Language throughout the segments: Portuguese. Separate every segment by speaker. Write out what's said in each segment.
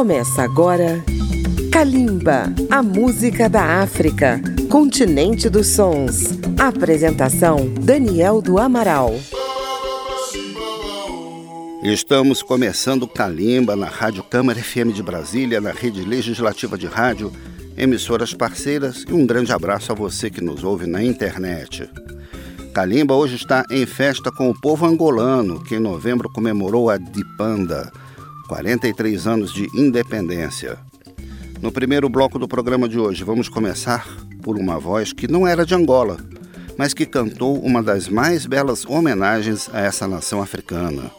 Speaker 1: Começa agora Kalimba, a música da África, continente dos sons. Apresentação Daniel do Amaral.
Speaker 2: Estamos começando Kalimba na Rádio Câmara FM de Brasília, na rede legislativa de rádio, emissoras parceiras e um grande abraço a você que nos ouve na internet. Kalimba hoje está em festa com o povo angolano, que em novembro comemorou a Dipanda, 43 anos de independência. No primeiro bloco do programa de hoje, vamos começar por uma voz que não era de Angola, mas que cantou uma das mais belas homenagens a essa nação africana,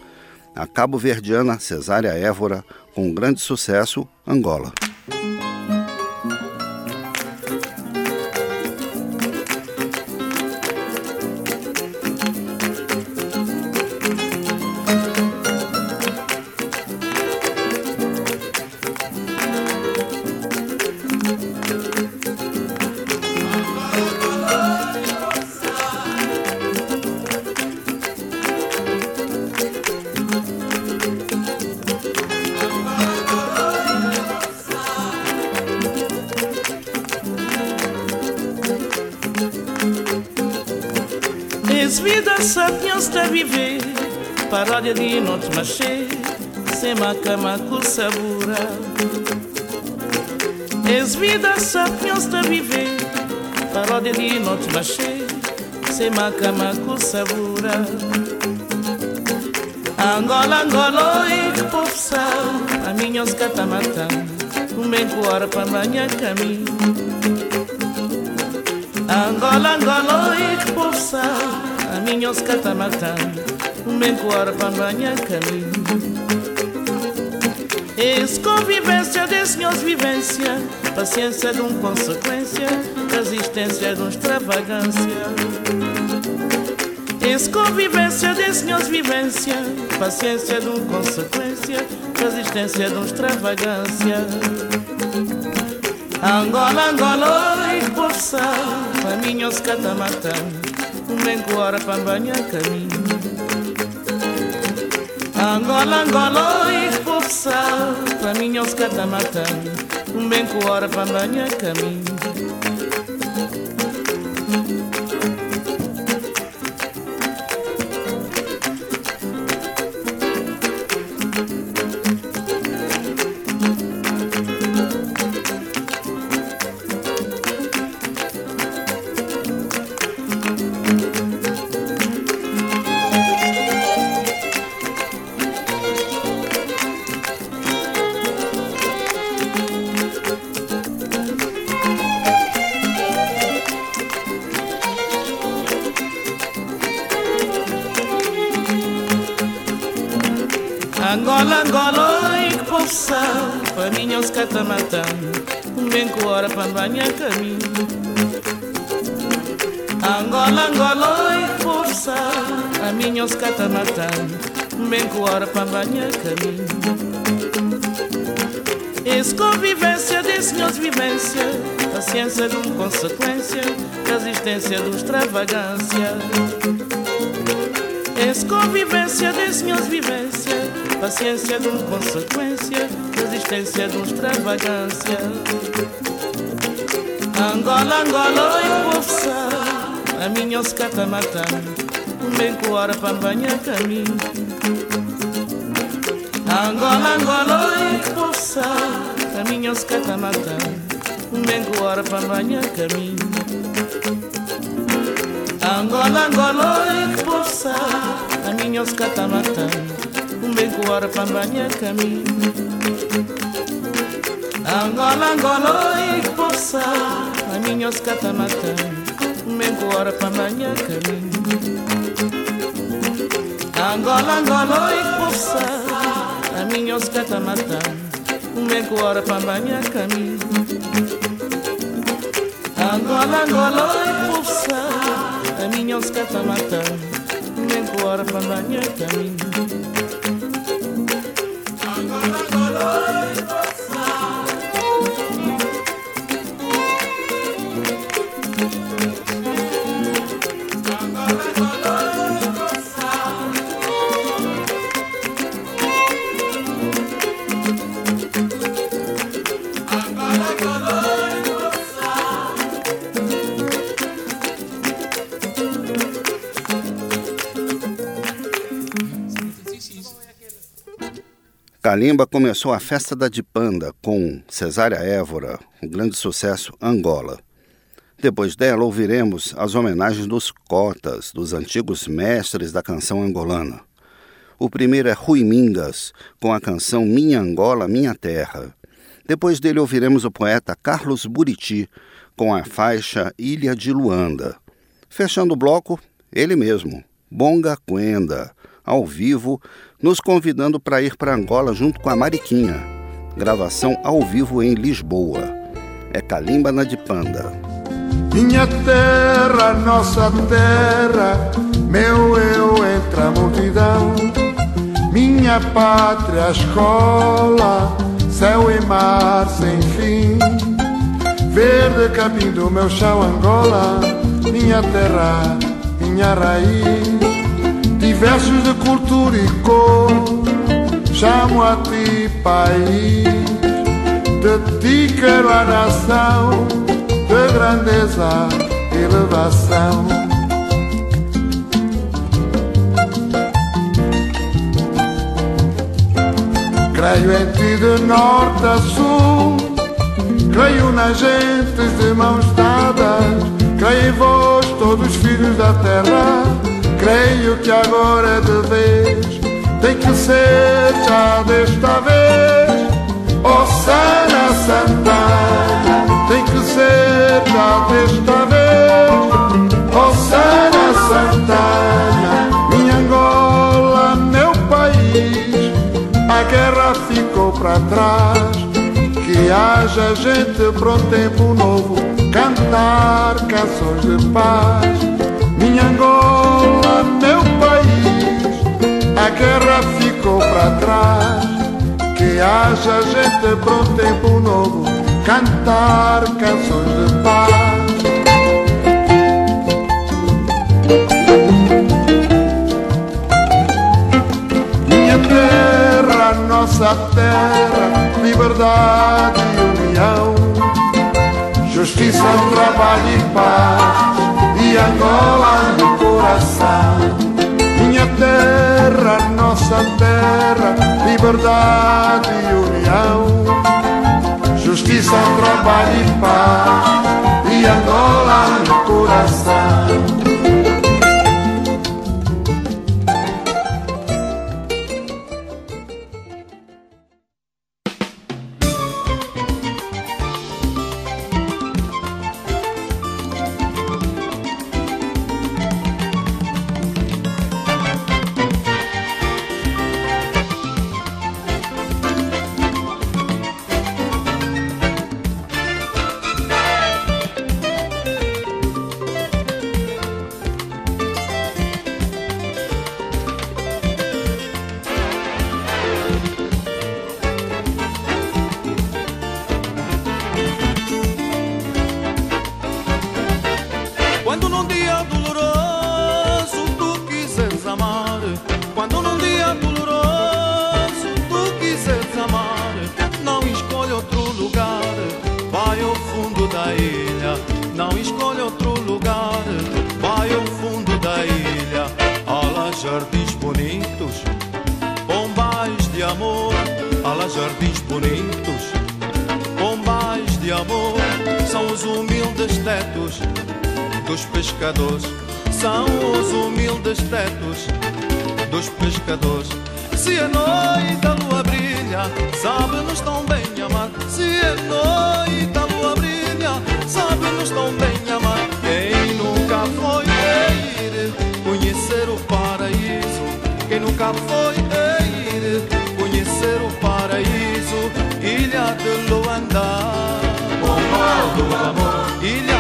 Speaker 2: a cabo-verdiana Cesária Évora, com grande sucesso, Angola.
Speaker 3: Paródia de noite machê, sem cama com sabura. És vida sapiens de viver, paródia de noite machê, sem cama com sabura. Angola, Angola, que povo sal, a minha os catamatã, um bem para banhar caminho. Angola, Angola, que povo sal, a minha os catamatã, banha caminho. Esse convivência desse meus vivência, paciência de um consequência, resistência de um extravagância. Esse convivência desse meus vivência, paciência de um consequência, resistência de um extravagância. Angola, Angola, oi, poça, a minha os catamatã, um bem para banha caminho. Angola, Angola, expulsar Para mim os catamatã Um bem com hora para caminho banha caminho. Angola, Angola, oi, força A minha os cata matando Bem com hora para banha caminho. Esse convivência desse meus vivência. Paciência de uma consequência. Resistência de extravagância. Esse convivência desse meus vivência Paciência de consequência Resistência de extravagância. Angola, Angola, oi poça A minha os catamata Bem com hora para banhar caminho Angola, Angola, oi poça A minha os catamata Bem com hora para banhar caminho Angola, Angola, oi poça A minha os catamata Bem com hora para banhar caminho Angola, Angola, oi poça a minha os catamatã Mengo hora para manhã caminho Angola, Angola, oi poça A minha os catamatã Mengo hora para manhã caminho Angola, Angola, oi poça A minha os catamatã
Speaker 2: Kalimba começou a festa da Dipanda com Cesária Évora, um grande sucesso Angola. Depois dela, ouviremos as homenagens dos cotas, dos antigos mestres da canção angolana. O primeiro é Rui Mingas, com a canção Minha Angola, Minha Terra. Depois dele, ouviremos o poeta Carlos Buriti, com a faixa Ilha de Luanda. Fechando o bloco, ele mesmo, Bonga Quenda, ao vivo, nos convidando para ir para Angola junto com a Mariquinha. Gravação ao vivo em Lisboa. É Calimba na de Panda.
Speaker 4: Minha terra, nossa terra, meu eu entre a multidão. Minha pátria, escola, céu e mar sem fim. Verde capim do meu chão, Angola, minha terra, minha raiz. Diversos de cultura e cor, chamo a ti, país. De ti quero a nação de grandeza, elevação. Creio em ti de norte a sul, creio nas gentes de mãos dadas, creio em vós, todos filhos da terra, creio que agora é de vez, tem que ser já desta vez. Oh Sana Santana tem que ser já desta vez. Rossana Santana, minha Angola, meu país, a guerra ficou para trás. Que haja gente para tempo novo, cantar canções de paz. Minha Angola, meu país, a guerra ficou para trás. Que haja gente um tempo novo cantar canções de paz. Minha terra, nossa terra, liberdade e união, justiça, trabalho e paz, e Angola nossa terra, liberdade e união justiça, trabalho e paz, e Angola no coração.
Speaker 5: Quando num dia doloroso tu quiseres amar, quando num dia doloroso tu quiseres amar, não escolhe outro lugar, vai ao fundo da ilha. Não escolhe outro lugar, vai ao fundo da ilha. Há lá jardins bonitos, bombais de amor, há lá jardins bonitos, bombais de amor, são os humildes tetos dos pescadores são os humildes tetos dos pescadores. Se a noite a lua brilha, sabe-nos tão bem amar. Se a noite a lua brilha, sabe-nos tão bem amar. Quem nunca foi ir conhecer o paraíso, quem nunca foi ir conhecer o paraíso, ilha de Luanda. o mal do amor, ilha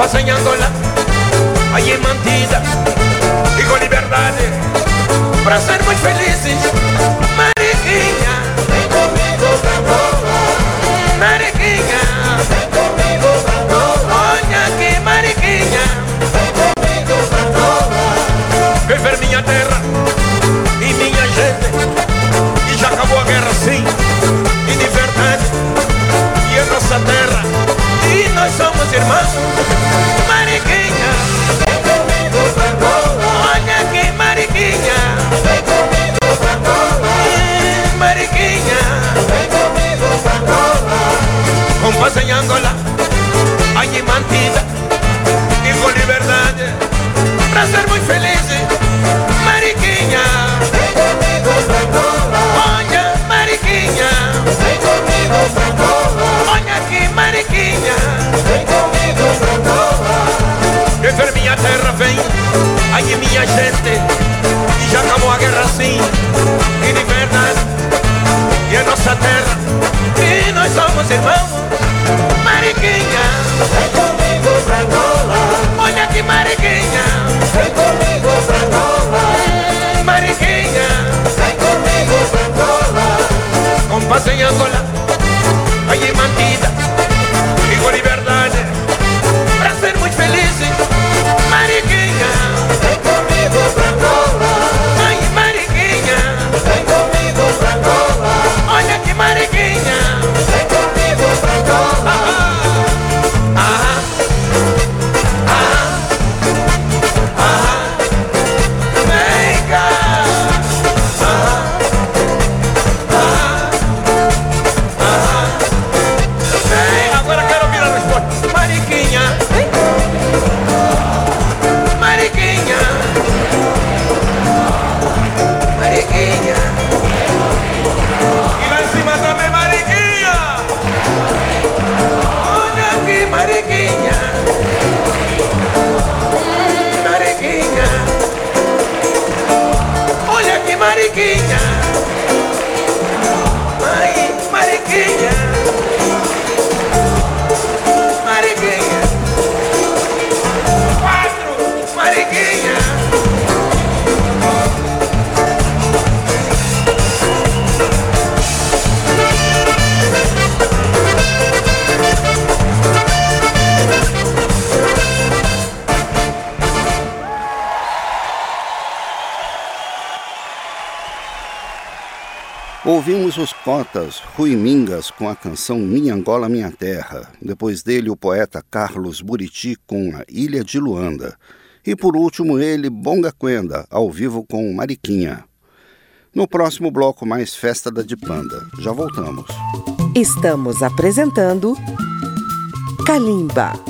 Speaker 6: va enseñando
Speaker 2: Ouvimos os Cotas Rui Mingas com a canção Minha Angola Minha Terra. Depois dele, o poeta Carlos Buriti com A Ilha de Luanda. E por último, ele, Bonga Quenda, ao vivo com Mariquinha. No próximo bloco, mais Festa da Dipanda. Já voltamos.
Speaker 1: Estamos apresentando Kalimba.